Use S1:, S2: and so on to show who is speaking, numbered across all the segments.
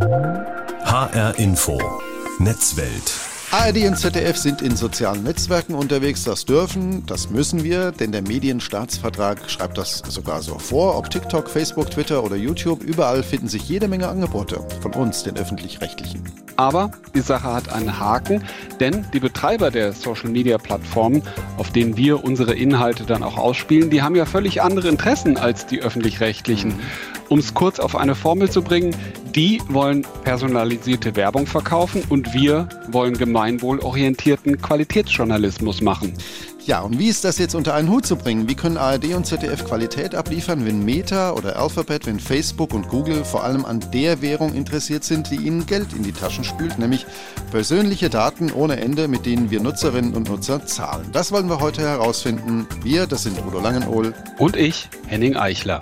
S1: HR Info. Netzwelt.
S2: ARD und ZDF sind in sozialen Netzwerken unterwegs. Das dürfen, das müssen wir, denn der Medienstaatsvertrag schreibt das sogar so vor. Ob TikTok, Facebook, Twitter oder YouTube, überall finden sich jede Menge Angebote von uns, den öffentlich-rechtlichen.
S3: Aber die Sache hat einen Haken, denn die Betreiber der Social-Media-Plattformen, auf denen wir unsere Inhalte dann auch ausspielen, die haben ja völlig andere Interessen als die öffentlich-rechtlichen. Mhm. Um es kurz auf eine Formel zu bringen, die wollen personalisierte Werbung verkaufen und wir wollen gemeinwohlorientierten Qualitätsjournalismus machen.
S2: Ja, und wie ist das jetzt unter einen Hut zu bringen? Wie können ARD und ZDF Qualität abliefern, wenn Meta oder Alphabet, wenn Facebook und Google vor allem an der Währung interessiert sind, die ihnen Geld in die Taschen spült, nämlich persönliche Daten ohne Ende, mit denen wir Nutzerinnen und Nutzer zahlen? Das wollen wir heute herausfinden. Wir, das sind Udo Langenohl
S3: und ich, Henning Eichler.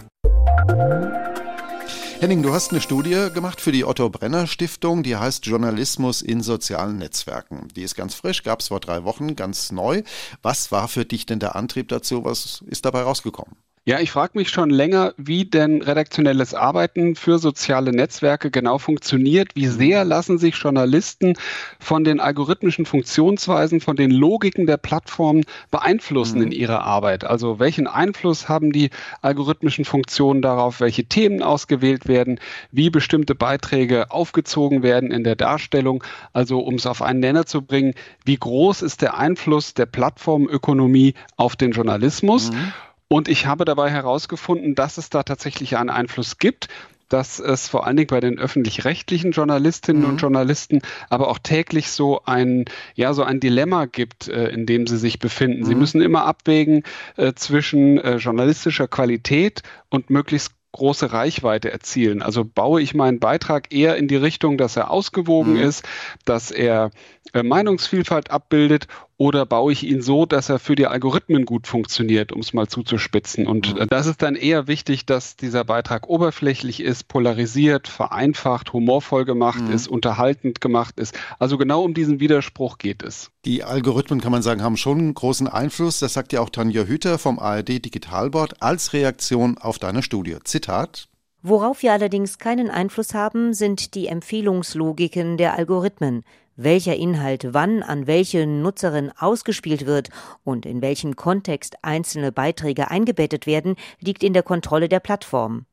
S2: Henning, du hast eine Studie gemacht für die Otto Brenner Stiftung, die heißt Journalismus in sozialen Netzwerken. Die ist ganz frisch, gab es vor drei Wochen, ganz neu. Was war für dich denn der Antrieb dazu? Was ist dabei rausgekommen?
S3: Ja, ich frage mich schon länger, wie denn redaktionelles Arbeiten für soziale Netzwerke genau funktioniert. Wie sehr lassen sich Journalisten von den algorithmischen Funktionsweisen, von den Logiken der Plattformen beeinflussen mhm. in ihrer Arbeit? Also welchen Einfluss haben die algorithmischen Funktionen darauf, welche Themen ausgewählt werden, wie bestimmte Beiträge aufgezogen werden in der Darstellung? Also um es auf einen Nenner zu bringen, wie groß ist der Einfluss der Plattformökonomie auf den Journalismus? Mhm. Und ich habe dabei herausgefunden, dass es da tatsächlich einen Einfluss gibt dass es vor allen Dingen bei den öffentlich-rechtlichen Journalistinnen mhm. und Journalisten aber auch täglich so ein, ja, so ein Dilemma gibt, äh, in dem sie sich befinden. Mhm. Sie müssen immer abwägen äh, zwischen äh, journalistischer Qualität und möglichst große Reichweite erzielen. Also baue ich meinen Beitrag eher in die Richtung, dass er ausgewogen mhm. ist, dass er Meinungsvielfalt abbildet oder baue ich ihn so, dass er für die Algorithmen gut funktioniert, um es mal zuzuspitzen. Und mhm. das ist dann eher wichtig, dass dieser Beitrag oberflächlich ist, polarisiert, vereinfacht, humorvoll gemacht mhm. ist, unterhaltend gemacht ist. Also genau um diesen Widerspruch geht es.
S2: Die Algorithmen, kann man sagen, haben schon einen großen Einfluss. Das sagt ja auch Tanja Hüter vom ARD Digitalboard als Reaktion auf deine Studie. Zitat.
S4: Worauf wir allerdings keinen Einfluss haben, sind die Empfehlungslogiken der Algorithmen welcher Inhalt wann an welche Nutzerin ausgespielt wird und in welchem Kontext einzelne Beiträge eingebettet werden, liegt in der Kontrolle der Plattform.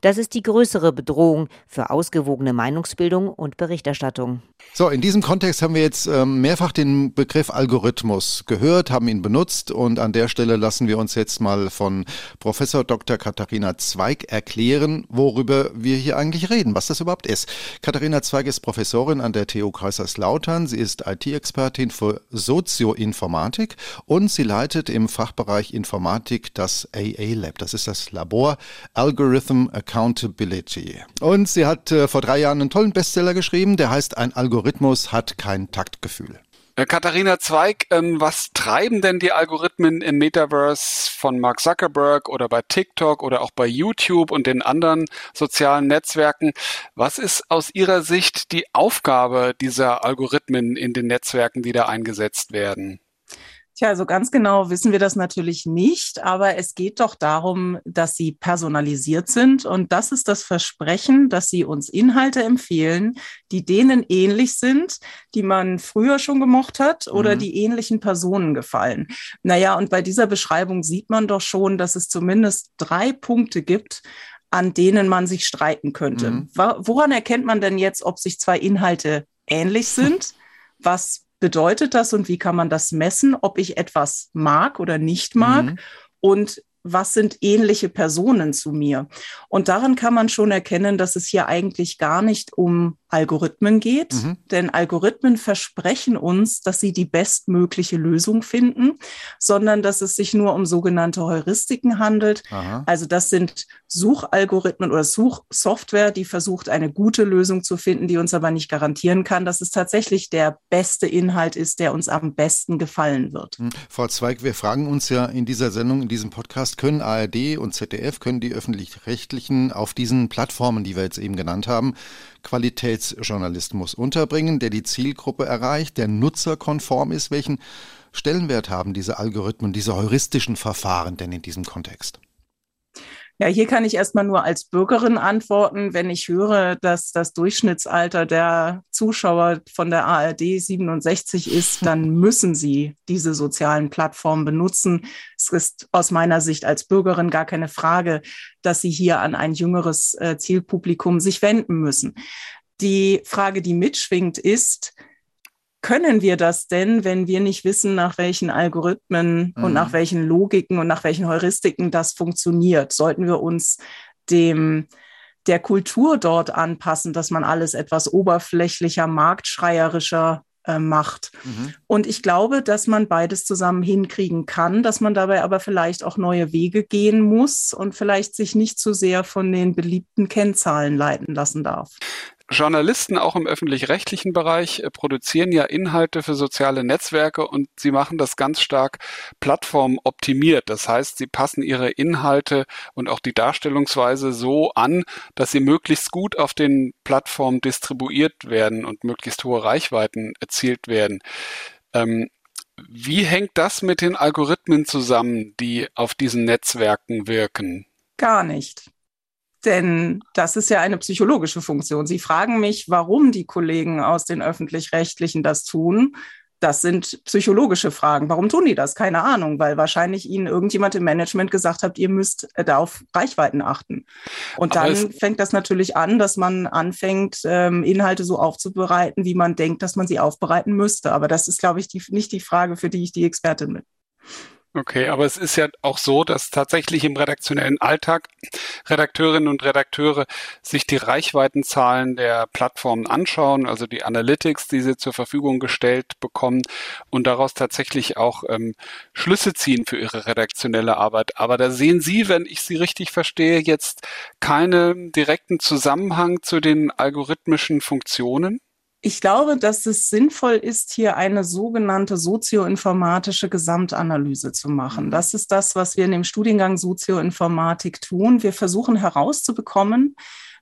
S4: Das ist die größere Bedrohung für ausgewogene Meinungsbildung und Berichterstattung.
S2: So, in diesem Kontext haben wir jetzt ähm, mehrfach den Begriff Algorithmus gehört, haben ihn benutzt und an der Stelle lassen wir uns jetzt mal von Professor Dr. Katharina Zweig erklären, worüber wir hier eigentlich reden, was das überhaupt ist. Katharina Zweig ist Professorin an der TU Kaiserslautern. Sie ist IT-Expertin für Sozioinformatik und sie leitet im Fachbereich Informatik das AA Lab. Das ist das Labor Algorithm Accountability. Und sie hat äh, vor drei Jahren einen tollen Bestseller geschrieben, der heißt Ein Algorithmus hat kein Taktgefühl.
S3: Äh, Katharina Zweig, ähm, was treiben denn die Algorithmen im Metaverse von Mark Zuckerberg oder bei TikTok oder auch bei YouTube und den anderen sozialen Netzwerken? Was ist aus Ihrer Sicht die Aufgabe dieser Algorithmen in den Netzwerken, die da eingesetzt werden?
S5: Tja, also ganz genau wissen wir das natürlich nicht, aber es geht doch darum, dass sie personalisiert sind. Und das ist das Versprechen, dass sie uns Inhalte empfehlen, die denen ähnlich sind, die man früher schon gemocht hat oder mhm. die ähnlichen Personen gefallen. Naja, und bei dieser Beschreibung sieht man doch schon, dass es zumindest drei Punkte gibt, an denen man sich streiten könnte. Mhm. Woran erkennt man denn jetzt, ob sich zwei Inhalte ähnlich sind? Was bedeutet das und wie kann man das messen, ob ich etwas mag oder nicht mag? Mhm. Und was sind ähnliche Personen zu mir? Und daran kann man schon erkennen, dass es hier eigentlich gar nicht um Algorithmen geht, mhm. denn Algorithmen versprechen uns, dass sie die bestmögliche Lösung finden, sondern dass es sich nur um sogenannte Heuristiken handelt. Aha. Also das sind Suchalgorithmen oder Suchsoftware, die versucht, eine gute Lösung zu finden, die uns aber nicht garantieren kann, dass es tatsächlich der beste Inhalt ist, der uns am besten gefallen wird.
S2: Mhm. Frau Zweig, wir fragen uns ja in dieser Sendung, in diesem Podcast, können ARD und ZDF, können die öffentlich-rechtlichen auf diesen Plattformen, die wir jetzt eben genannt haben, Qualitätsjournalismus unterbringen, der die Zielgruppe erreicht, der nutzerkonform ist. Welchen Stellenwert haben diese Algorithmen, diese heuristischen Verfahren denn in diesem Kontext?
S5: Ja, hier kann ich erstmal nur als Bürgerin antworten. Wenn ich höre, dass das Durchschnittsalter der Zuschauer von der ARD 67 ist, dann müssen sie diese sozialen Plattformen benutzen. Es ist aus meiner Sicht als Bürgerin gar keine Frage, dass sie hier an ein jüngeres äh, Zielpublikum sich wenden müssen. Die Frage, die mitschwingt, ist, können wir das denn, wenn wir nicht wissen, nach welchen Algorithmen mhm. und nach welchen Logiken und nach welchen Heuristiken das funktioniert? Sollten wir uns dem der Kultur dort anpassen, dass man alles etwas oberflächlicher, marktschreierischer äh, macht. Mhm. Und ich glaube, dass man beides zusammen hinkriegen kann, dass man dabei aber vielleicht auch neue Wege gehen muss und vielleicht sich nicht zu sehr von den beliebten Kennzahlen leiten lassen darf.
S3: Journalisten auch im öffentlich-rechtlichen Bereich äh, produzieren ja Inhalte für soziale Netzwerke und sie machen das ganz stark plattformoptimiert. Das heißt, sie passen ihre Inhalte und auch die Darstellungsweise so an, dass sie möglichst gut auf den Plattformen distribuiert werden und möglichst hohe Reichweiten erzielt werden. Ähm, wie hängt das mit den Algorithmen zusammen, die auf diesen Netzwerken wirken?
S5: Gar nicht. Denn das ist ja eine psychologische Funktion. Sie fragen mich, warum die Kollegen aus den öffentlich-rechtlichen das tun. Das sind psychologische Fragen. Warum tun die das? Keine Ahnung, weil wahrscheinlich ihnen irgendjemand im Management gesagt hat, ihr müsst äh, da auf Reichweiten achten. Und Aber dann fängt das natürlich an, dass man anfängt, ähm, Inhalte so aufzubereiten, wie man denkt, dass man sie aufbereiten müsste. Aber das ist, glaube ich, die, nicht die Frage, für die ich die Expertin bin.
S3: Okay, aber es ist ja auch so, dass tatsächlich im redaktionellen Alltag Redakteurinnen und Redakteure sich die Reichweitenzahlen der Plattformen anschauen, also die Analytics, die sie zur Verfügung gestellt bekommen und daraus tatsächlich auch ähm, Schlüsse ziehen für ihre redaktionelle Arbeit. Aber da sehen Sie, wenn ich Sie richtig verstehe, jetzt keinen direkten Zusammenhang zu den algorithmischen Funktionen?
S5: Ich glaube, dass es sinnvoll ist, hier eine sogenannte sozioinformatische Gesamtanalyse zu machen. Mhm. Das ist das, was wir in dem Studiengang Sozioinformatik tun. Wir versuchen herauszubekommen,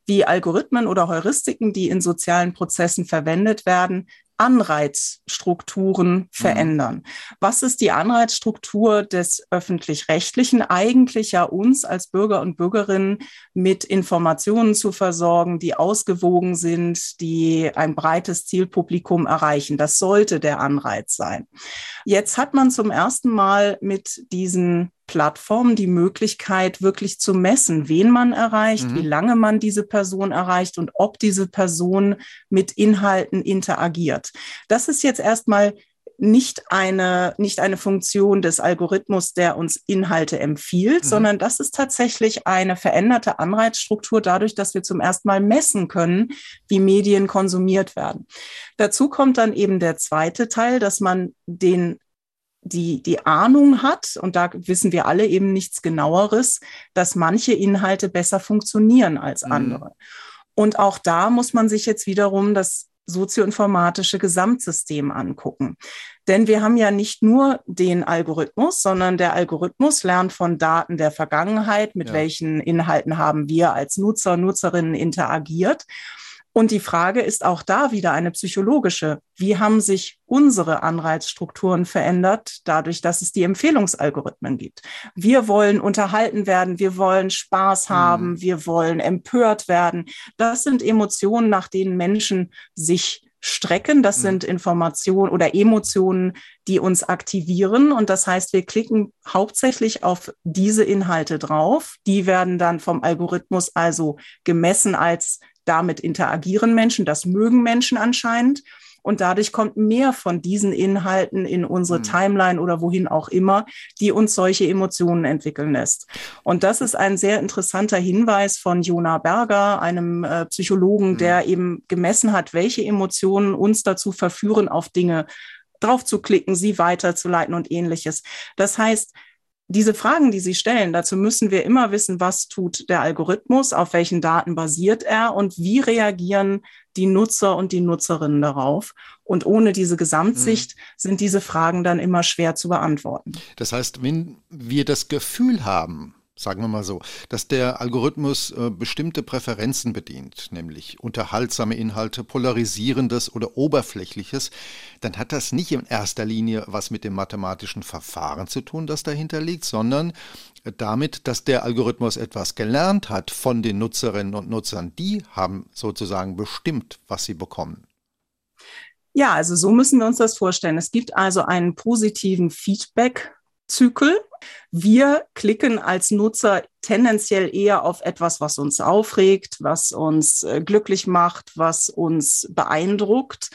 S5: wie Algorithmen oder Heuristiken, die in sozialen Prozessen verwendet werden, Anreizstrukturen mhm. verändern. Was ist die Anreizstruktur des öffentlich-rechtlichen? Eigentlich ja uns als Bürger und Bürgerinnen mit Informationen zu versorgen, die ausgewogen sind, die ein breites Zielpublikum erreichen. Das sollte der Anreiz sein. Jetzt hat man zum ersten Mal mit diesen Plattformen die Möglichkeit, wirklich zu messen, wen man erreicht, mhm. wie lange man diese Person erreicht und ob diese Person mit Inhalten interagiert. Das ist jetzt erstmal nicht eine, nicht eine Funktion des Algorithmus, der uns Inhalte empfiehlt, mhm. sondern das ist tatsächlich eine veränderte Anreizstruktur dadurch, dass wir zum ersten Mal messen können, wie Medien konsumiert werden. Dazu kommt dann eben der zweite Teil, dass man den die, die Ahnung hat, und da wissen wir alle eben nichts genaueres, dass manche Inhalte besser funktionieren als mhm. andere. Mhm. Und auch da muss man sich jetzt wiederum das sozioinformatische Gesamtsystem angucken. Denn wir haben ja nicht nur den Algorithmus, sondern der Algorithmus lernt von Daten der Vergangenheit, mit ja. welchen Inhalten haben wir als Nutzer, Nutzerinnen interagiert. Und die Frage ist auch da wieder eine psychologische. Wie haben sich unsere Anreizstrukturen verändert, dadurch, dass es die Empfehlungsalgorithmen gibt? Wir wollen unterhalten werden, wir wollen Spaß mhm. haben, mhm. wir wollen empört werden. Das sind Emotionen, nach denen Menschen sich strecken. Das mhm. sind Informationen oder Emotionen, die uns aktivieren. Und das heißt, wir klicken hauptsächlich auf diese Inhalte drauf. Die werden dann vom Algorithmus also gemessen als damit interagieren Menschen, das mögen Menschen anscheinend. Und dadurch kommt mehr von diesen Inhalten in unsere mhm. Timeline oder wohin auch immer, die uns solche Emotionen entwickeln lässt. Und das ist ein sehr interessanter Hinweis von Jona Berger, einem äh, Psychologen, mhm. der eben gemessen hat, welche Emotionen uns dazu verführen, auf Dinge drauf zu klicken, sie weiterzuleiten und ähnliches. Das heißt, diese Fragen, die Sie stellen, dazu müssen wir immer wissen, was tut der Algorithmus, auf welchen Daten basiert er und wie reagieren die Nutzer und die Nutzerinnen darauf. Und ohne diese Gesamtsicht mhm. sind diese Fragen dann immer schwer zu beantworten.
S2: Das heißt, wenn wir das Gefühl haben, sagen wir mal so, dass der Algorithmus äh, bestimmte Präferenzen bedient, nämlich unterhaltsame Inhalte, polarisierendes oder oberflächliches, dann hat das nicht in erster Linie was mit dem mathematischen Verfahren zu tun, das dahinter liegt, sondern damit, dass der Algorithmus etwas gelernt hat von den Nutzerinnen und Nutzern. Die haben sozusagen bestimmt, was sie bekommen.
S5: Ja, also so müssen wir uns das vorstellen. Es gibt also einen positiven Feedback-Zyklus wir klicken als Nutzer tendenziell eher auf etwas, was uns aufregt, was uns äh, glücklich macht, was uns beeindruckt.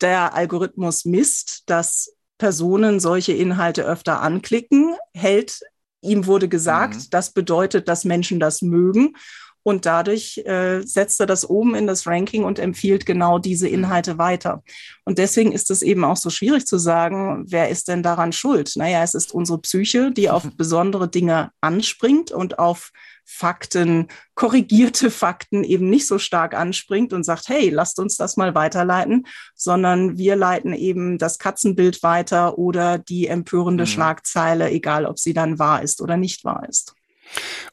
S5: Der Algorithmus misst, dass Personen solche Inhalte öfter anklicken, hält ihm wurde gesagt, mhm. das bedeutet, dass Menschen das mögen. Und dadurch äh, setzt er das oben in das Ranking und empfiehlt genau diese mhm. Inhalte weiter. Und deswegen ist es eben auch so schwierig zu sagen, wer ist denn daran schuld? Naja, es ist unsere Psyche, die auf besondere Dinge anspringt und auf Fakten, korrigierte Fakten eben nicht so stark anspringt und sagt, hey, lasst uns das mal weiterleiten, sondern wir leiten eben das Katzenbild weiter oder die empörende mhm. Schlagzeile, egal ob sie dann wahr ist oder nicht wahr ist.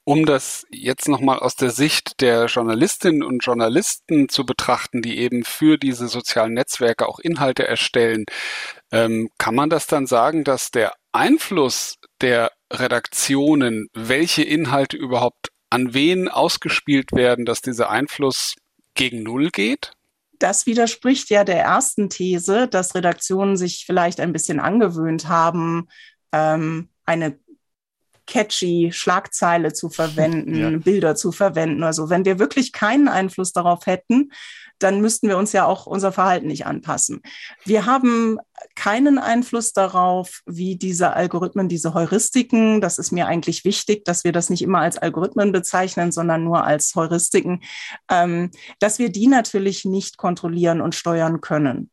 S3: Um das jetzt nochmal aus der Sicht der Journalistinnen und Journalisten zu betrachten, die eben für diese sozialen Netzwerke auch Inhalte erstellen, ähm, kann man das dann sagen, dass der Einfluss der Redaktionen, welche Inhalte überhaupt an wen ausgespielt werden, dass dieser Einfluss gegen Null geht?
S5: Das widerspricht ja der ersten These, dass Redaktionen sich vielleicht ein bisschen angewöhnt haben, ähm, eine catchy Schlagzeile zu verwenden, ja. Bilder zu verwenden. Also wenn wir wirklich keinen Einfluss darauf hätten, dann müssten wir uns ja auch unser Verhalten nicht anpassen. Wir haben keinen Einfluss darauf, wie diese Algorithmen, diese Heuristiken, das ist mir eigentlich wichtig, dass wir das nicht immer als Algorithmen bezeichnen, sondern nur als Heuristiken, ähm, dass wir die natürlich nicht kontrollieren und steuern können.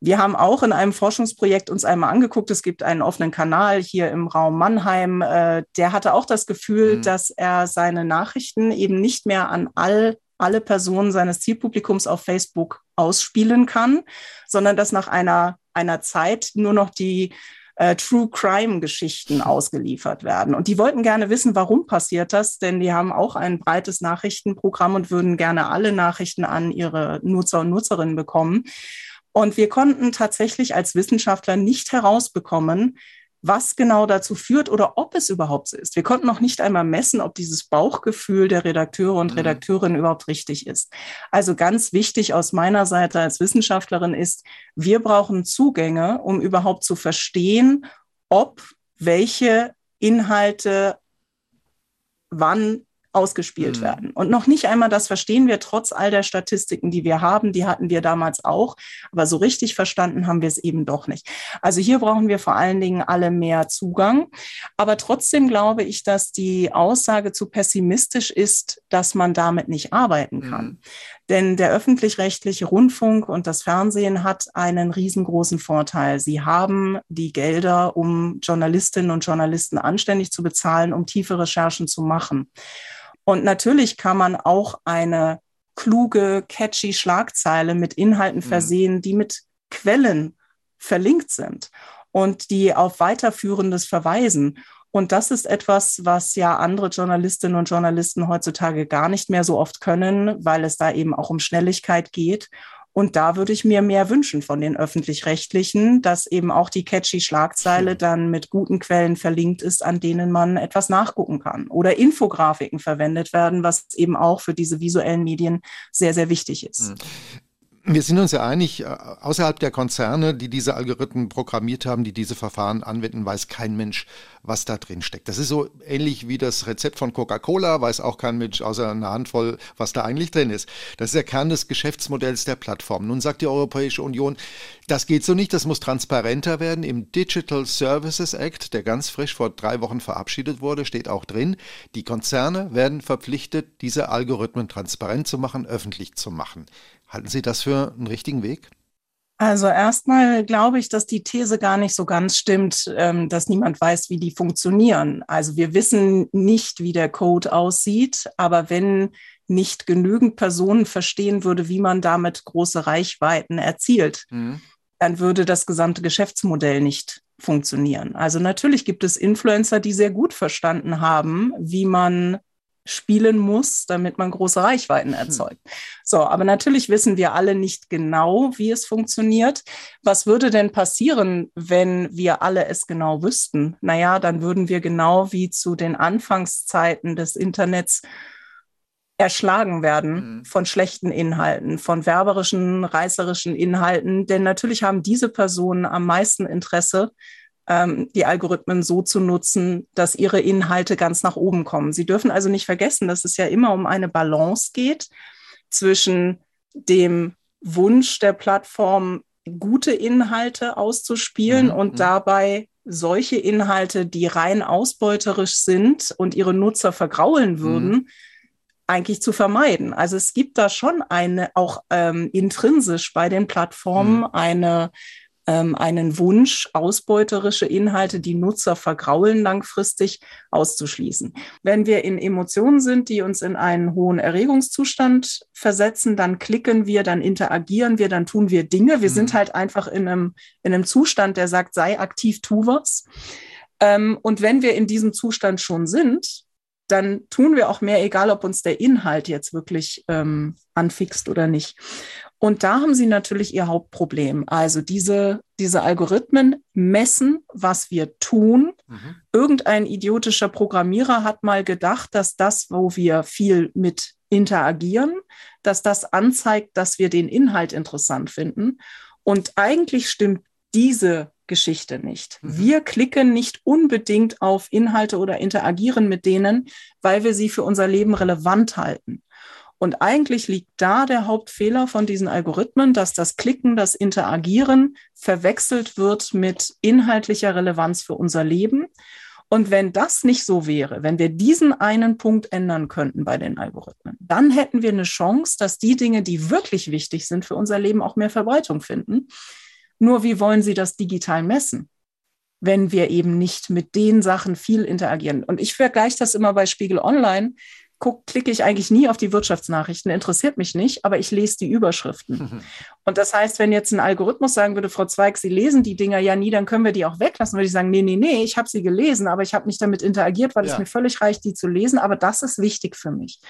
S5: Wir haben auch in einem Forschungsprojekt uns einmal angeguckt, es gibt einen offenen Kanal hier im Raum Mannheim, äh, der hatte auch das Gefühl, mhm. dass er seine Nachrichten eben nicht mehr an all, alle Personen seines Zielpublikums auf Facebook ausspielen kann, sondern dass nach einer, einer Zeit nur noch die äh, True Crime Geschichten ausgeliefert werden. Und die wollten gerne wissen, warum passiert das, denn die haben auch ein breites Nachrichtenprogramm und würden gerne alle Nachrichten an ihre Nutzer und Nutzerinnen bekommen. Und wir konnten tatsächlich als Wissenschaftler nicht herausbekommen, was genau dazu führt oder ob es überhaupt so ist. Wir konnten noch nicht einmal messen, ob dieses Bauchgefühl der Redakteure und mhm. Redakteurinnen überhaupt richtig ist. Also ganz wichtig aus meiner Seite als Wissenschaftlerin ist, wir brauchen Zugänge, um überhaupt zu verstehen, ob welche Inhalte wann ausgespielt mhm. werden. Und noch nicht einmal das verstehen wir trotz all der Statistiken, die wir haben. Die hatten wir damals auch. Aber so richtig verstanden haben wir es eben doch nicht. Also hier brauchen wir vor allen Dingen alle mehr Zugang. Aber trotzdem glaube ich, dass die Aussage zu pessimistisch ist, dass man damit nicht arbeiten kann. Mhm. Denn der öffentlich-rechtliche Rundfunk und das Fernsehen hat einen riesengroßen Vorteil. Sie haben die Gelder, um Journalistinnen und Journalisten anständig zu bezahlen, um tiefe Recherchen zu machen. Und natürlich kann man auch eine kluge, catchy Schlagzeile mit Inhalten mhm. versehen, die mit Quellen verlinkt sind und die auf weiterführendes verweisen. Und das ist etwas, was ja andere Journalistinnen und Journalisten heutzutage gar nicht mehr so oft können, weil es da eben auch um Schnelligkeit geht und da würde ich mir mehr wünschen von den öffentlich-rechtlichen, dass eben auch die catchy Schlagzeile dann mit guten Quellen verlinkt ist, an denen man etwas nachgucken kann. Oder Infografiken verwendet werden, was eben auch für diese visuellen Medien sehr, sehr wichtig ist.
S2: Wir sind uns ja einig, äh, außerhalb der Konzerne, die diese Algorithmen programmiert haben, die diese Verfahren anwenden, weiß kein Mensch, was da drin steckt. Das ist so ähnlich wie das Rezept von Coca-Cola, weiß auch kein Mensch außer einer Handvoll, was da eigentlich drin ist. Das ist der Kern des Geschäftsmodells der Plattform. Nun sagt die Europäische Union, das geht so nicht, das muss transparenter werden. Im Digital Services Act, der ganz frisch vor drei Wochen verabschiedet wurde, steht auch drin, die Konzerne werden verpflichtet, diese Algorithmen transparent zu machen, öffentlich zu machen. Halten Sie das für einen richtigen Weg?
S5: Also erstmal glaube ich, dass die These gar nicht so ganz stimmt, ähm, dass niemand weiß, wie die funktionieren. Also wir wissen nicht, wie der Code aussieht, aber wenn nicht genügend Personen verstehen würde, wie man damit große Reichweiten erzielt, mhm. dann würde das gesamte Geschäftsmodell nicht funktionieren. Also natürlich gibt es Influencer, die sehr gut verstanden haben, wie man spielen muss, damit man große Reichweiten hm. erzeugt. So, aber natürlich wissen wir alle nicht genau, wie es funktioniert. Was würde denn passieren, wenn wir alle es genau wüssten? Naja, dann würden wir genau wie zu den Anfangszeiten des Internets erschlagen werden mhm. von schlechten Inhalten, von werberischen, reißerischen Inhalten. Denn natürlich haben diese Personen am meisten Interesse, ähm, die Algorithmen so zu nutzen, dass ihre Inhalte ganz nach oben kommen. Sie dürfen also nicht vergessen, dass es ja immer um eine Balance geht zwischen dem Wunsch der Plattform, gute Inhalte auszuspielen mhm. und mhm. dabei solche Inhalte, die rein ausbeuterisch sind und ihre Nutzer vergraulen würden, mhm. eigentlich zu vermeiden. Also es gibt da schon eine, auch ähm, intrinsisch bei den Plattformen mhm. eine ähm, einen Wunsch, ausbeuterische Inhalte, die Nutzer vergraulen, langfristig auszuschließen. Wenn wir in Emotionen sind, die uns in einen hohen Erregungszustand versetzen, dann klicken wir, dann interagieren wir, dann tun wir Dinge. Wir mhm. sind halt einfach in einem, in einem Zustand, der sagt, sei aktiv, tu was. Ähm, und wenn wir in diesem Zustand schon sind, dann tun wir auch mehr, egal ob uns der Inhalt jetzt wirklich ähm, anfixt oder nicht. Und da haben sie natürlich ihr Hauptproblem. Also diese, diese Algorithmen messen, was wir tun. Mhm. Irgendein idiotischer Programmierer hat mal gedacht, dass das, wo wir viel mit interagieren, dass das anzeigt, dass wir den Inhalt interessant finden. Und eigentlich stimmt diese Geschichte nicht. Mhm. Wir klicken nicht unbedingt auf Inhalte oder interagieren mit denen, weil wir sie für unser Leben relevant halten. Und eigentlich liegt da der Hauptfehler von diesen Algorithmen, dass das Klicken, das Interagieren verwechselt wird mit inhaltlicher Relevanz für unser Leben. Und wenn das nicht so wäre, wenn wir diesen einen Punkt ändern könnten bei den Algorithmen, dann hätten wir eine Chance, dass die Dinge, die wirklich wichtig sind für unser Leben, auch mehr Verbreitung finden. Nur wie wollen Sie das digital messen? wenn wir eben nicht mit den Sachen viel interagieren. Und ich vergleiche das immer bei Spiegel Online guck, klicke ich eigentlich nie auf die Wirtschaftsnachrichten, interessiert mich nicht, aber ich lese die Überschriften. Mhm. Und das heißt, wenn jetzt ein Algorithmus sagen würde, Frau Zweig, Sie lesen die Dinger ja nie, dann können wir die auch weglassen, würde ich sagen, nee, nee, nee, ich habe sie gelesen, aber ich habe nicht damit interagiert, weil ja. es mir völlig reicht, die zu lesen, aber das ist wichtig für mich.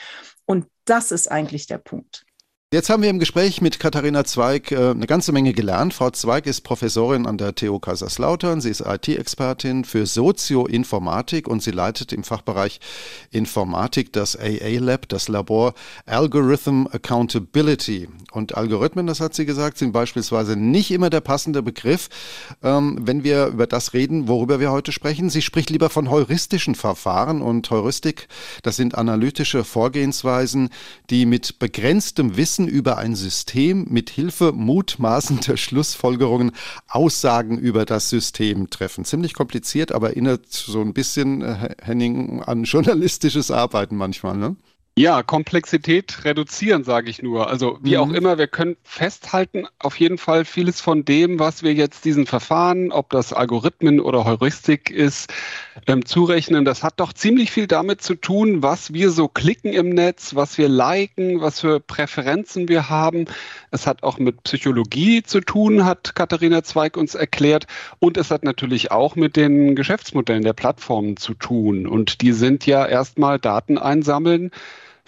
S5: Und das ist eigentlich der Punkt.
S2: Jetzt haben wir im Gespräch mit Katharina Zweig äh, eine ganze Menge gelernt. Frau Zweig ist Professorin an der TU Kaiserslautern. Sie ist IT-Expertin für Sozioinformatik und sie leitet im Fachbereich Informatik das AA Lab, das Labor Algorithm Accountability. Und Algorithmen, das hat sie gesagt, sind beispielsweise nicht immer der passende Begriff, ähm, wenn wir über das reden, worüber wir heute sprechen. Sie spricht lieber von heuristischen Verfahren und Heuristik, das sind analytische Vorgehensweisen, die mit begrenztem Wissen Wissen über ein System mit Hilfe mutmaßender Schlussfolgerungen Aussagen über das System treffen. Ziemlich kompliziert, aber erinnert so ein bisschen, äh, Henning, an journalistisches Arbeiten manchmal, ne?
S3: Ja, Komplexität reduzieren, sage ich nur. Also wie mhm. auch immer, wir können festhalten, auf jeden Fall vieles von dem, was wir jetzt diesen Verfahren, ob das Algorithmen oder Heuristik ist, ähm, zurechnen, das hat doch ziemlich viel damit zu tun, was wir so klicken im Netz, was wir liken, was für Präferenzen wir haben. Es hat auch mit Psychologie zu tun, hat Katharina Zweig uns erklärt. Und es hat natürlich auch mit den Geschäftsmodellen der Plattformen zu tun. Und die sind ja erstmal Daten einsammeln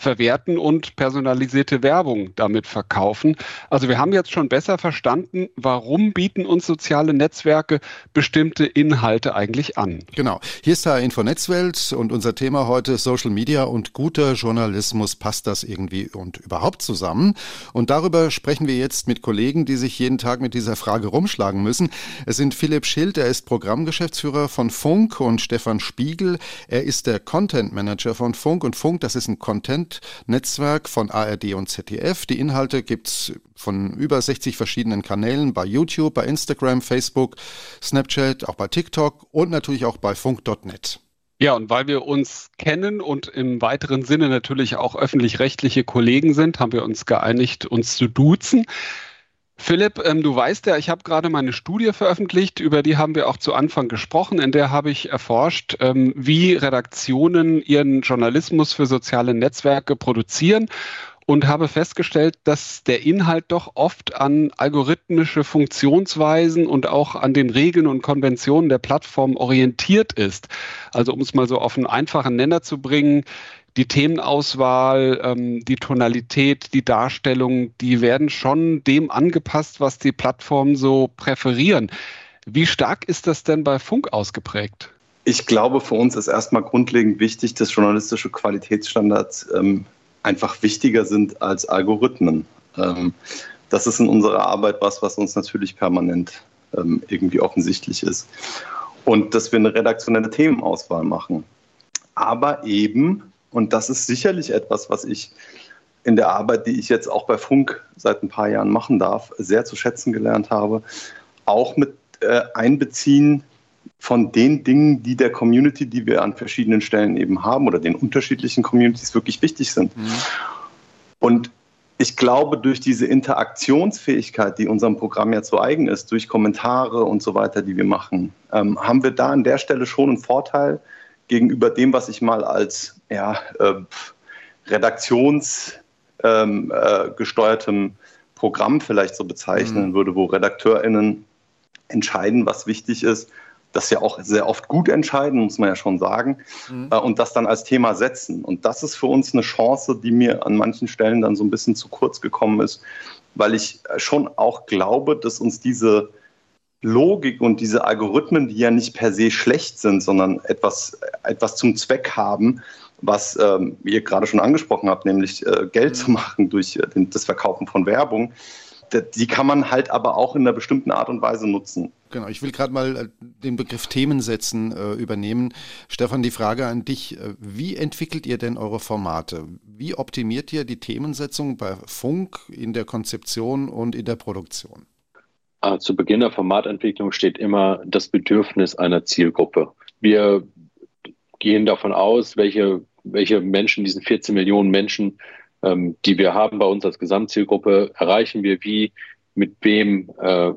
S3: verwerten und personalisierte Werbung damit verkaufen. Also wir haben jetzt schon besser verstanden, warum bieten uns soziale Netzwerke bestimmte Inhalte eigentlich an.
S2: Genau. Hier ist der Infonetzwelt und unser Thema heute Social Media und guter Journalismus. Passt das irgendwie und überhaupt zusammen? Und darüber sprechen wir jetzt mit Kollegen, die sich jeden Tag mit dieser Frage rumschlagen müssen. Es sind Philipp Schild, er ist Programmgeschäftsführer von Funk und Stefan Spiegel. Er ist der Content Manager von Funk und Funk, das ist ein Content Netzwerk von ARD und ZDF. Die Inhalte gibt es von über 60 verschiedenen Kanälen bei YouTube, bei Instagram, Facebook, Snapchat, auch bei TikTok und natürlich auch bei funk.net.
S3: Ja, und weil wir uns kennen und im weiteren Sinne natürlich auch öffentlich-rechtliche Kollegen sind, haben wir uns geeinigt, uns zu duzen. Philipp, ähm, du weißt ja, ich habe gerade meine Studie veröffentlicht, über die haben wir auch zu Anfang gesprochen. In der habe ich erforscht, ähm, wie Redaktionen ihren Journalismus für soziale Netzwerke produzieren und habe festgestellt, dass der Inhalt doch oft an algorithmische Funktionsweisen und auch an den Regeln und Konventionen der Plattform orientiert ist. Also um es mal so auf einen einfachen Nenner zu bringen, die Themenauswahl, ähm, die Tonalität, die Darstellung, die werden schon dem angepasst, was die Plattformen so präferieren. Wie stark ist das denn bei Funk ausgeprägt?
S6: Ich glaube, für uns ist erstmal grundlegend wichtig, dass journalistische Qualitätsstandards ähm, einfach wichtiger sind als Algorithmen. Ähm, das ist in unserer Arbeit was, was uns natürlich permanent ähm, irgendwie offensichtlich ist. Und dass wir eine redaktionelle Themenauswahl machen. Aber eben und das ist sicherlich etwas, was ich in der Arbeit, die ich jetzt auch bei Funk seit ein paar Jahren machen darf, sehr zu schätzen gelernt habe. Auch mit äh, Einbeziehen von den Dingen, die der Community, die wir an verschiedenen Stellen eben haben oder den unterschiedlichen Communities wirklich wichtig sind. Mhm. Und ich glaube, durch diese Interaktionsfähigkeit, die unserem Programm ja zu eigen ist, durch Kommentare und so weiter, die wir machen, ähm, haben wir da an der Stelle schon einen Vorteil, gegenüber dem, was ich mal als ja, äh, redaktionsgesteuertem ähm, äh, Programm vielleicht so bezeichnen mhm. würde, wo RedakteurInnen entscheiden, was wichtig ist, das ja auch sehr oft gut entscheiden, muss man ja schon sagen, mhm. äh, und das dann als Thema setzen. Und das ist für uns eine Chance, die mir an manchen Stellen dann so ein bisschen zu kurz gekommen ist, weil ich schon auch glaube, dass uns diese Logik und diese Algorithmen, die ja nicht per se schlecht sind, sondern etwas, etwas zum Zweck haben, was ähm, ihr gerade schon angesprochen habt, nämlich äh, Geld zu mhm. machen durch äh, den, das Verkaufen von Werbung, die kann man halt aber auch in einer bestimmten Art und Weise nutzen.
S2: Genau, ich will gerade mal äh, den Begriff Themensetzen äh, übernehmen. Stefan, die Frage an dich, äh, wie entwickelt ihr denn eure Formate? Wie optimiert ihr die Themensetzung bei Funk in der Konzeption und in der Produktion?
S7: Ah, zu Beginn der Formatentwicklung steht immer das Bedürfnis einer Zielgruppe. Wir gehen davon aus, welche, welche Menschen, diesen 14 Millionen Menschen, ähm, die wir haben bei uns als Gesamtzielgruppe, erreichen wir wie, mit wem, äh,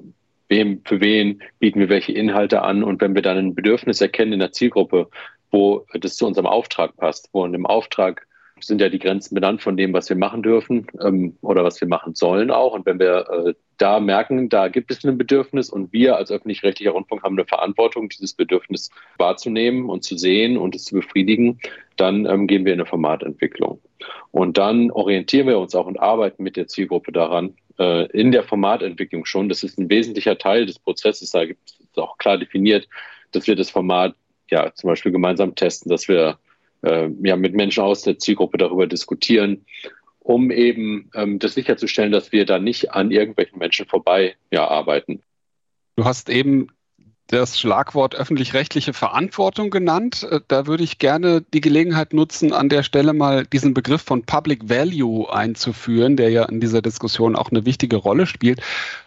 S7: wem, für wen bieten wir welche Inhalte an. Und wenn wir dann ein Bedürfnis erkennen in der Zielgruppe, wo das zu unserem Auftrag passt, wo in dem Auftrag sind ja die Grenzen benannt von dem, was wir machen dürfen ähm, oder was wir machen sollen auch. Und wenn wir äh, da merken, da gibt es ein Bedürfnis und wir als öffentlich-rechtlicher Rundfunk haben eine Verantwortung, dieses Bedürfnis wahrzunehmen und zu sehen und es zu befriedigen, dann ähm, gehen wir in eine Formatentwicklung. Und dann orientieren wir uns auch und arbeiten mit der Zielgruppe daran, äh, in der Formatentwicklung schon. Das ist ein wesentlicher Teil des Prozesses. Da gibt es auch klar definiert, dass wir das Format ja zum Beispiel gemeinsam testen, dass wir äh, ja, mit Menschen aus der Zielgruppe darüber diskutieren, um eben ähm, das sicherzustellen, dass wir da nicht an irgendwelchen Menschen vorbei ja, arbeiten.
S3: Du hast eben das Schlagwort öffentlich-rechtliche Verantwortung genannt. Äh, da würde ich gerne die Gelegenheit nutzen, an der Stelle mal diesen Begriff von Public Value einzuführen, der ja in dieser Diskussion auch eine wichtige Rolle spielt,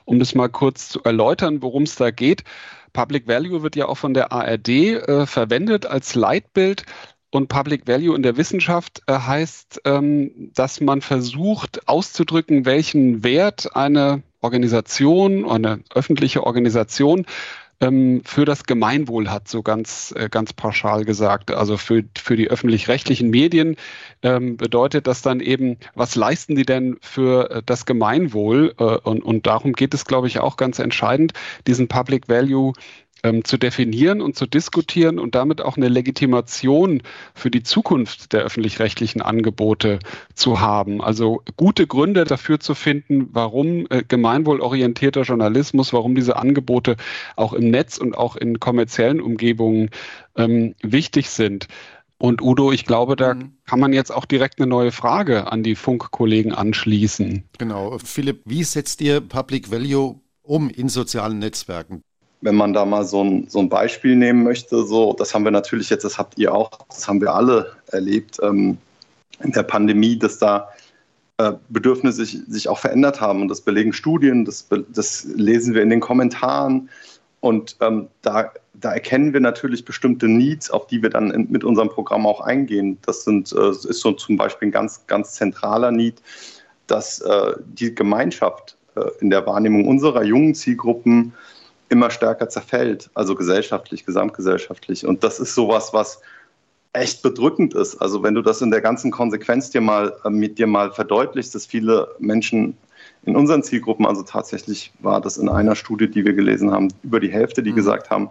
S3: um das mal kurz zu erläutern, worum es da geht. Public Value wird ja auch von der ARD äh, verwendet als Leitbild und Public Value in der Wissenschaft äh, heißt, ähm, dass man versucht auszudrücken, welchen Wert eine Organisation, eine öffentliche Organisation ähm, für das Gemeinwohl hat, so ganz, äh, ganz pauschal gesagt. Also für, für die öffentlich-rechtlichen Medien ähm, bedeutet das dann eben, was leisten die denn für äh, das Gemeinwohl? Und, und darum geht es, glaube ich, auch ganz entscheidend, diesen Public Value ähm, zu definieren und zu diskutieren und damit auch eine Legitimation für die Zukunft der öffentlich-rechtlichen Angebote zu haben. Also gute Gründe dafür zu finden, warum äh, gemeinwohlorientierter Journalismus, warum diese Angebote auch im Netz und auch in kommerziellen Umgebungen ähm, wichtig sind. Und Udo, ich glaube, da mhm. kann man jetzt auch direkt eine neue Frage an die Funkkollegen anschließen.
S2: Genau. Philipp, wie setzt ihr Public Value um in sozialen Netzwerken?
S6: Wenn man da mal so ein, so ein Beispiel nehmen möchte, so, das haben wir natürlich jetzt, das habt ihr auch, das haben wir alle erlebt ähm, in der Pandemie, dass da äh, Bedürfnisse sich, sich auch verändert haben und das belegen Studien, das, das lesen wir in den Kommentaren und ähm, da, da erkennen wir natürlich bestimmte Needs, auf die wir dann in, mit unserem Programm auch eingehen. Das sind, äh, ist so zum Beispiel ein ganz, ganz zentraler Need, dass äh, die Gemeinschaft äh, in der Wahrnehmung unserer jungen Zielgruppen immer stärker zerfällt, also gesellschaftlich, gesamtgesellschaftlich. Und das ist sowas, was echt bedrückend ist. Also wenn du das in der ganzen Konsequenz dir mal äh, mit dir mal verdeutlichst, dass viele Menschen in unseren Zielgruppen, also tatsächlich war das in einer Studie, die wir gelesen haben, über die Hälfte, die mhm. gesagt haben,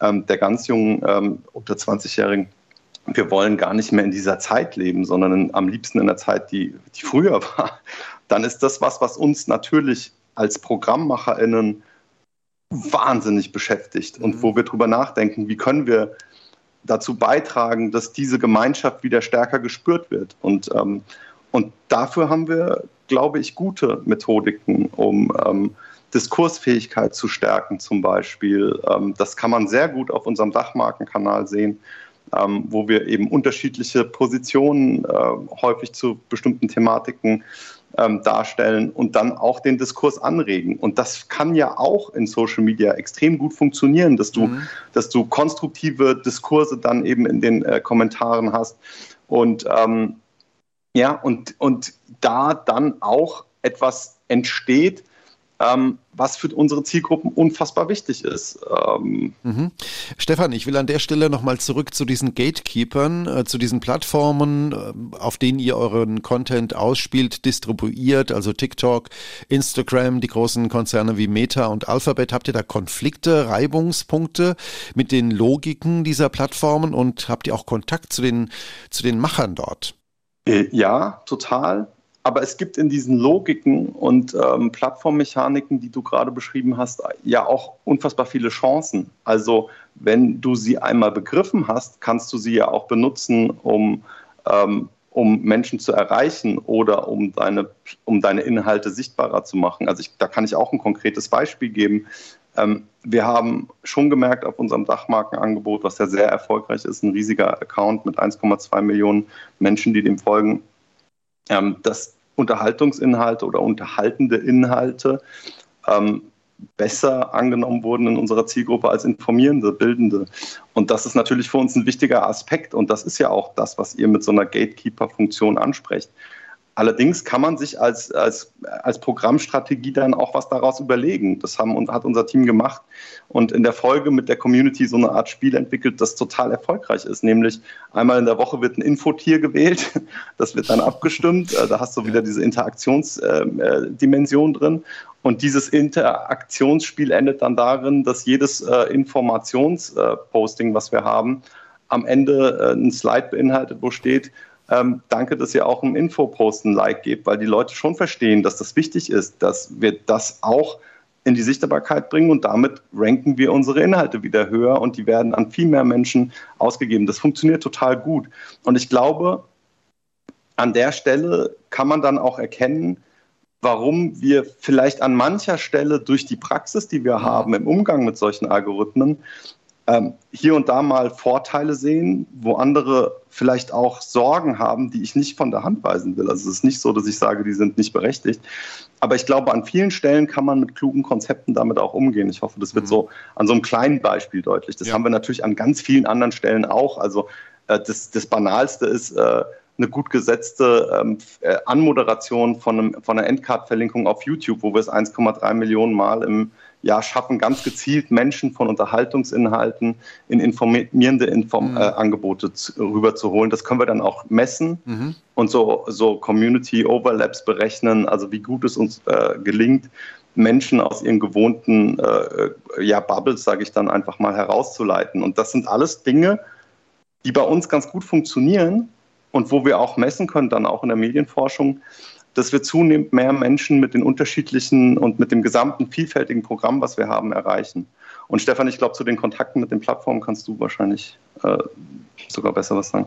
S6: ähm, der ganz jungen ähm, unter 20-Jährigen, wir wollen gar nicht mehr in dieser Zeit leben, sondern in, am liebsten in der Zeit, die, die früher war, dann ist das was, was uns natürlich als ProgrammmacherInnen wahnsinnig beschäftigt und mhm. wo wir drüber nachdenken, wie können wir dazu beitragen, dass diese Gemeinschaft wieder stärker gespürt wird. Und, ähm, und dafür haben wir, glaube ich, gute Methodiken, um ähm, Diskursfähigkeit zu stärken zum Beispiel. Ähm, das kann man sehr gut auf unserem Dachmarkenkanal sehen, ähm, wo wir eben unterschiedliche Positionen äh, häufig zu bestimmten Thematiken ähm, darstellen und dann auch den Diskurs anregen. Und das kann ja auch in Social Media extrem gut funktionieren, dass du, mhm. dass du konstruktive Diskurse dann eben in den äh, Kommentaren hast. Und ähm, ja, und, und da dann auch etwas entsteht, ähm, was für unsere Zielgruppen unfassbar wichtig ist. Ähm
S2: mhm. Stefan, ich will an der Stelle nochmal zurück zu diesen Gatekeepern, äh, zu diesen Plattformen, äh, auf denen ihr euren Content ausspielt, distribuiert, also TikTok, Instagram, die großen Konzerne wie Meta und Alphabet. Habt ihr da Konflikte, Reibungspunkte mit den Logiken dieser Plattformen und habt ihr auch Kontakt zu den, zu den Machern dort?
S6: Äh, ja, total. Aber es gibt in diesen Logiken und ähm, Plattformmechaniken, die du gerade beschrieben hast, ja auch unfassbar viele Chancen. Also wenn du sie einmal begriffen hast, kannst du sie ja auch benutzen, um, ähm, um Menschen zu erreichen oder um deine, um deine Inhalte sichtbarer zu machen. Also ich, da kann ich auch ein konkretes Beispiel geben. Ähm, wir haben schon gemerkt auf unserem Dachmarkenangebot, was ja sehr erfolgreich ist, ein riesiger Account mit 1,2 Millionen Menschen, die dem folgen, ähm, dass Unterhaltungsinhalte oder unterhaltende Inhalte ähm, besser angenommen wurden in unserer Zielgruppe als informierende, bildende. Und das ist natürlich für uns ein wichtiger Aspekt. Und das ist ja auch das, was ihr mit so einer Gatekeeper-Funktion ansprecht. Allerdings kann man sich als, als, als Programmstrategie dann auch was daraus überlegen. Das haben, hat unser Team gemacht und in der Folge mit der Community so eine Art Spiel entwickelt, das total erfolgreich ist. Nämlich einmal in der Woche wird ein Infotier gewählt, das wird dann abgestimmt. Äh, da hast du wieder diese Interaktionsdimension drin. Und dieses Interaktionsspiel endet dann darin, dass jedes äh, Informationsposting, was wir haben, am Ende äh, ein Slide beinhaltet, wo steht, ähm, danke, dass ihr auch im Infopost ein Like gebt, weil die Leute schon verstehen, dass das wichtig ist, dass wir das auch in die Sichtbarkeit bringen und damit ranken wir unsere Inhalte wieder höher und die werden an viel mehr Menschen ausgegeben. Das funktioniert total gut. Und ich glaube, an der Stelle kann man dann auch erkennen, warum wir vielleicht an mancher Stelle durch die Praxis, die wir haben im Umgang mit solchen Algorithmen, ähm, hier und da mal Vorteile sehen, wo andere vielleicht auch Sorgen haben, die ich nicht von der Hand weisen will. Also es ist nicht so, dass ich sage, die sind nicht berechtigt. Aber ich glaube, an vielen Stellen kann man mit klugen Konzepten damit auch umgehen. Ich hoffe, das wird mhm. so an so einem kleinen Beispiel deutlich. Das ja. haben wir natürlich an ganz vielen anderen Stellen auch. Also äh, das, das Banalste ist, äh, eine gut gesetzte äh, Anmoderation von, einem, von einer Endcard-Verlinkung auf YouTube, wo wir es 1,3 Millionen Mal im Jahr schaffen, ganz gezielt Menschen von Unterhaltungsinhalten in informierende Inform mhm. äh, Angebote zu, rüberzuholen. Das können wir dann auch messen mhm. und so, so Community Overlaps berechnen, also wie gut es uns äh, gelingt, Menschen aus ihren gewohnten äh, ja, Bubbles, sage ich dann einfach mal, herauszuleiten. Und das sind alles Dinge, die bei uns ganz gut funktionieren, und wo wir auch messen können, dann auch in der Medienforschung, dass wir zunehmend mehr Menschen mit den unterschiedlichen und mit dem gesamten vielfältigen Programm, was wir haben, erreichen. Und Stefan, ich glaube, zu den Kontakten mit den Plattformen kannst du wahrscheinlich äh, sogar besser was sagen.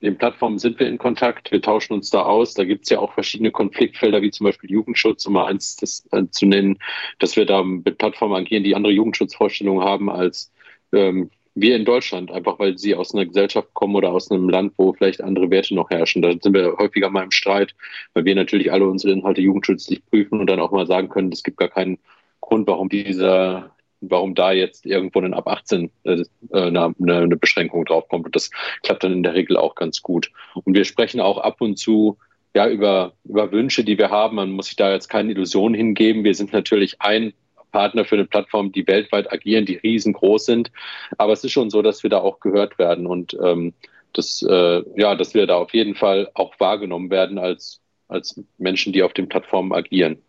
S7: Mit den Plattformen sind wir in Kontakt, wir tauschen uns da aus. Da gibt es ja auch verschiedene Konfliktfelder, wie zum Beispiel Jugendschutz, um mal eins das, äh, zu nennen, dass wir da mit Plattformen agieren, die andere Jugendschutzvorstellungen haben als ähm, wir in Deutschland, einfach weil sie aus einer Gesellschaft kommen oder aus einem Land, wo vielleicht andere Werte noch herrschen. Da sind wir häufiger mal im Streit, weil wir natürlich alle unsere Inhalte jugendschutzlich prüfen und dann auch mal sagen können, es gibt gar keinen Grund, warum dieser, warum da jetzt irgendwo ein ab 18 äh, eine, eine Beschränkung draufkommt. Und das klappt dann in der Regel auch ganz gut. Und wir sprechen auch ab und zu ja, über, über Wünsche, die wir haben. Man muss sich da jetzt keine Illusionen hingeben. Wir sind natürlich ein Partner für eine Plattform, die weltweit agieren, die riesengroß sind. Aber es ist schon so, dass wir da auch gehört werden. Und ähm, dass, äh, ja, dass wir da auf jeden Fall auch wahrgenommen werden als, als Menschen, die auf den Plattformen agieren.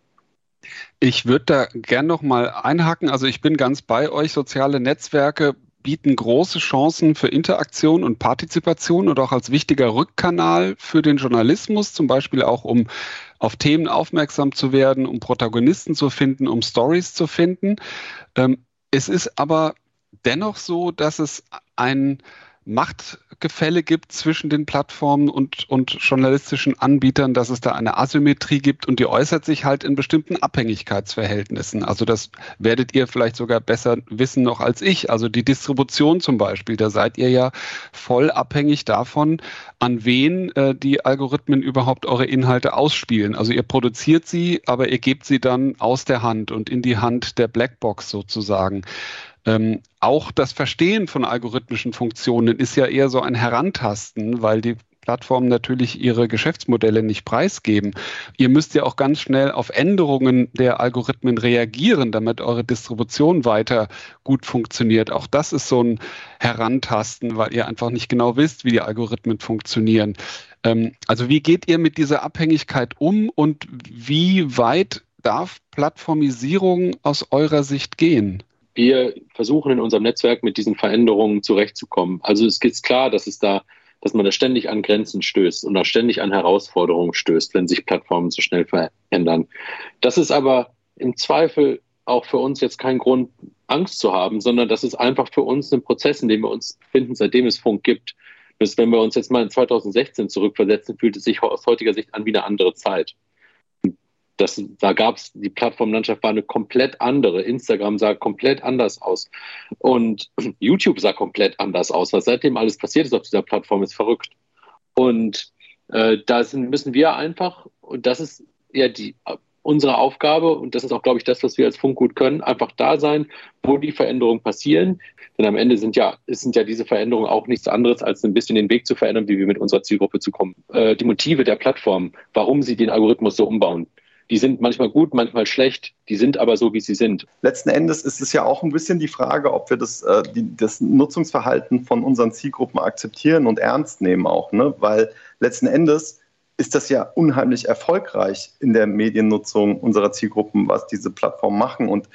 S3: Ich würde da gern noch mal einhaken. Also ich bin ganz bei euch. Soziale Netzwerke bieten große Chancen für Interaktion und Partizipation und auch als wichtiger Rückkanal für den Journalismus, zum Beispiel auch um auf Themen aufmerksam zu werden, um Protagonisten zu finden, um Stories zu finden. Ähm, es ist aber dennoch so, dass es ein Machtgefälle gibt zwischen den Plattformen und, und journalistischen Anbietern, dass es da eine Asymmetrie gibt und die äußert sich halt in bestimmten Abhängigkeitsverhältnissen. Also das werdet ihr vielleicht sogar besser wissen noch als ich. Also die Distribution zum Beispiel, da seid ihr ja voll abhängig davon, an wen äh, die Algorithmen überhaupt eure Inhalte ausspielen. Also ihr produziert sie, aber ihr gebt sie dann aus der Hand und in die Hand der Blackbox sozusagen. Ähm, auch das Verstehen von algorithmischen Funktionen ist ja eher so ein Herantasten, weil die Plattformen natürlich ihre Geschäftsmodelle nicht preisgeben. Ihr müsst ja auch ganz schnell auf Änderungen der Algorithmen reagieren, damit eure Distribution weiter gut funktioniert. Auch das ist so ein Herantasten, weil ihr einfach nicht genau wisst, wie die Algorithmen funktionieren. Ähm, also wie geht ihr mit dieser Abhängigkeit um und wie weit darf Plattformisierung aus eurer Sicht gehen?
S7: Wir versuchen in unserem Netzwerk mit diesen Veränderungen zurechtzukommen. Also es ist klar, dass es da, dass man da ständig an Grenzen stößt und da ständig an Herausforderungen stößt, wenn sich Plattformen so schnell verändern. Das ist aber im Zweifel auch für uns jetzt kein Grund, Angst zu haben, sondern das ist einfach für uns ein Prozess, in dem wir uns befinden, seitdem es Funk gibt. Bis wenn wir uns jetzt mal in 2016 zurückversetzen, fühlt es sich aus heutiger Sicht an wie eine andere Zeit. Das, da gab es, die Plattformlandschaft war eine komplett andere. Instagram sah komplett anders aus. Und YouTube sah komplett anders aus. Was seitdem alles passiert ist auf dieser Plattform, ist verrückt. Und äh, da sind, müssen wir einfach, und das ist ja die, unsere Aufgabe, und das ist auch, glaube ich, das, was wir als Funk gut können, einfach da sein, wo die Veränderungen passieren. Denn am Ende sind ja, sind ja diese Veränderungen auch nichts anderes, als ein bisschen den Weg zu verändern, wie wir mit unserer Zielgruppe zu kommen. Äh, die Motive der Plattform, warum sie den Algorithmus so umbauen, die sind manchmal gut, manchmal schlecht, die sind aber so, wie sie sind.
S6: Letzten Endes ist es ja auch ein bisschen die Frage, ob wir das, äh, die, das Nutzungsverhalten von unseren Zielgruppen akzeptieren und ernst nehmen auch, ne? weil letzten Endes ist das ja unheimlich erfolgreich in der Mediennutzung unserer Zielgruppen, was diese Plattformen machen. Und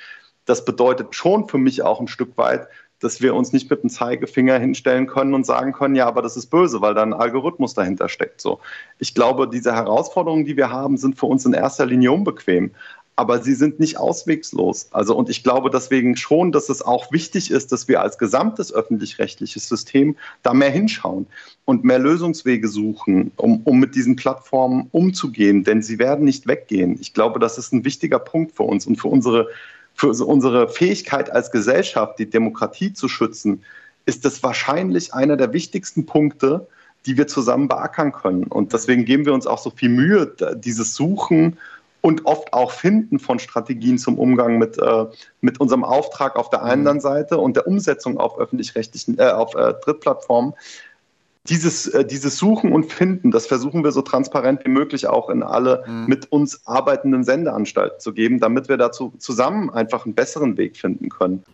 S6: das bedeutet schon für mich auch ein Stück weit, dass wir uns nicht mit dem Zeigefinger hinstellen können und sagen können, ja, aber das ist böse, weil da ein Algorithmus dahinter steckt. So. Ich glaube, diese Herausforderungen, die wir haben, sind für uns in erster Linie unbequem. Aber sie sind nicht auswegslos. Also, und ich glaube deswegen schon, dass es auch wichtig ist, dass wir als gesamtes öffentlich-rechtliches System da mehr hinschauen und mehr Lösungswege suchen, um, um mit diesen Plattformen umzugehen. Denn sie werden nicht weggehen. Ich glaube, das ist ein wichtiger Punkt für uns und für unsere für unsere Fähigkeit als Gesellschaft, die Demokratie zu schützen, ist das wahrscheinlich einer der wichtigsten Punkte, die wir zusammen beackern können. Und deswegen geben wir uns auch so viel Mühe, dieses Suchen und oft auch Finden von Strategien zum Umgang mit, äh, mit unserem Auftrag auf der einen mhm. Seite und der Umsetzung auf öffentlich-rechtlichen, äh, auf äh, Drittplattformen dieses, äh, dieses Suchen und Finden, das versuchen wir so transparent wie möglich auch in alle mhm. mit uns arbeitenden Sendeanstalten zu geben, damit wir dazu zusammen einfach einen besseren Weg finden können.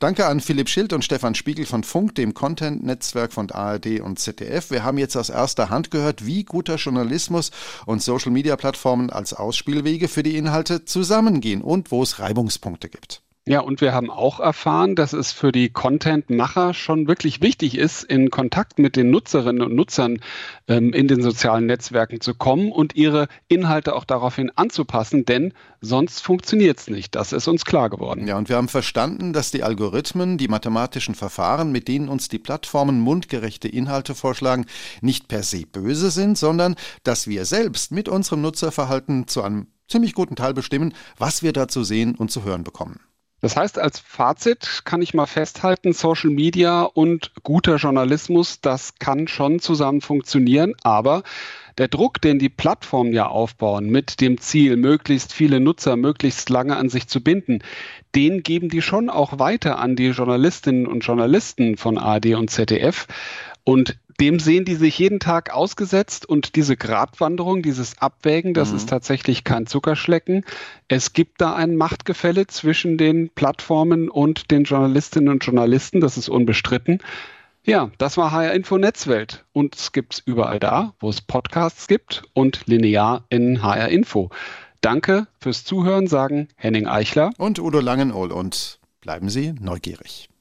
S2: Danke an Philipp Schild und Stefan Spiegel von Funk, dem Content-Netzwerk von ARD und ZDF. Wir haben jetzt aus erster Hand gehört, wie guter Journalismus und Social-Media-Plattformen als Ausspielwege für die Inhalte zusammengehen und wo es Reibungspunkte gibt.
S3: Ja, und wir haben auch erfahren, dass es für die Content-Macher schon wirklich wichtig ist, in Kontakt mit den Nutzerinnen und Nutzern ähm, in den sozialen Netzwerken zu kommen und ihre Inhalte auch daraufhin anzupassen, denn sonst funktioniert es nicht. Das ist uns klar geworden.
S2: Ja, und wir haben verstanden, dass die Algorithmen, die mathematischen Verfahren, mit denen uns die Plattformen mundgerechte Inhalte vorschlagen, nicht per se böse sind, sondern dass wir selbst mit unserem Nutzerverhalten zu einem ziemlich guten Teil bestimmen, was wir da zu sehen und zu hören bekommen.
S3: Das heißt, als Fazit kann ich mal festhalten, Social Media und guter Journalismus, das kann schon zusammen funktionieren, aber der Druck, den die Plattformen ja aufbauen, mit dem Ziel, möglichst viele Nutzer möglichst lange an sich zu binden, den geben die schon auch weiter an die Journalistinnen und Journalisten von AD und ZDF. Und dem sehen die sich jeden Tag ausgesetzt und diese Gratwanderung, dieses Abwägen, das mhm. ist tatsächlich kein Zuckerschlecken. Es gibt da ein Machtgefälle zwischen den Plattformen und den Journalistinnen und Journalisten, das ist unbestritten. Ja, das war HR Info Netzwelt. Und es gibt es überall da, wo es Podcasts gibt und linear in HR Info. Danke fürs Zuhören, sagen Henning Eichler
S2: und Udo Langenohl und bleiben Sie neugierig.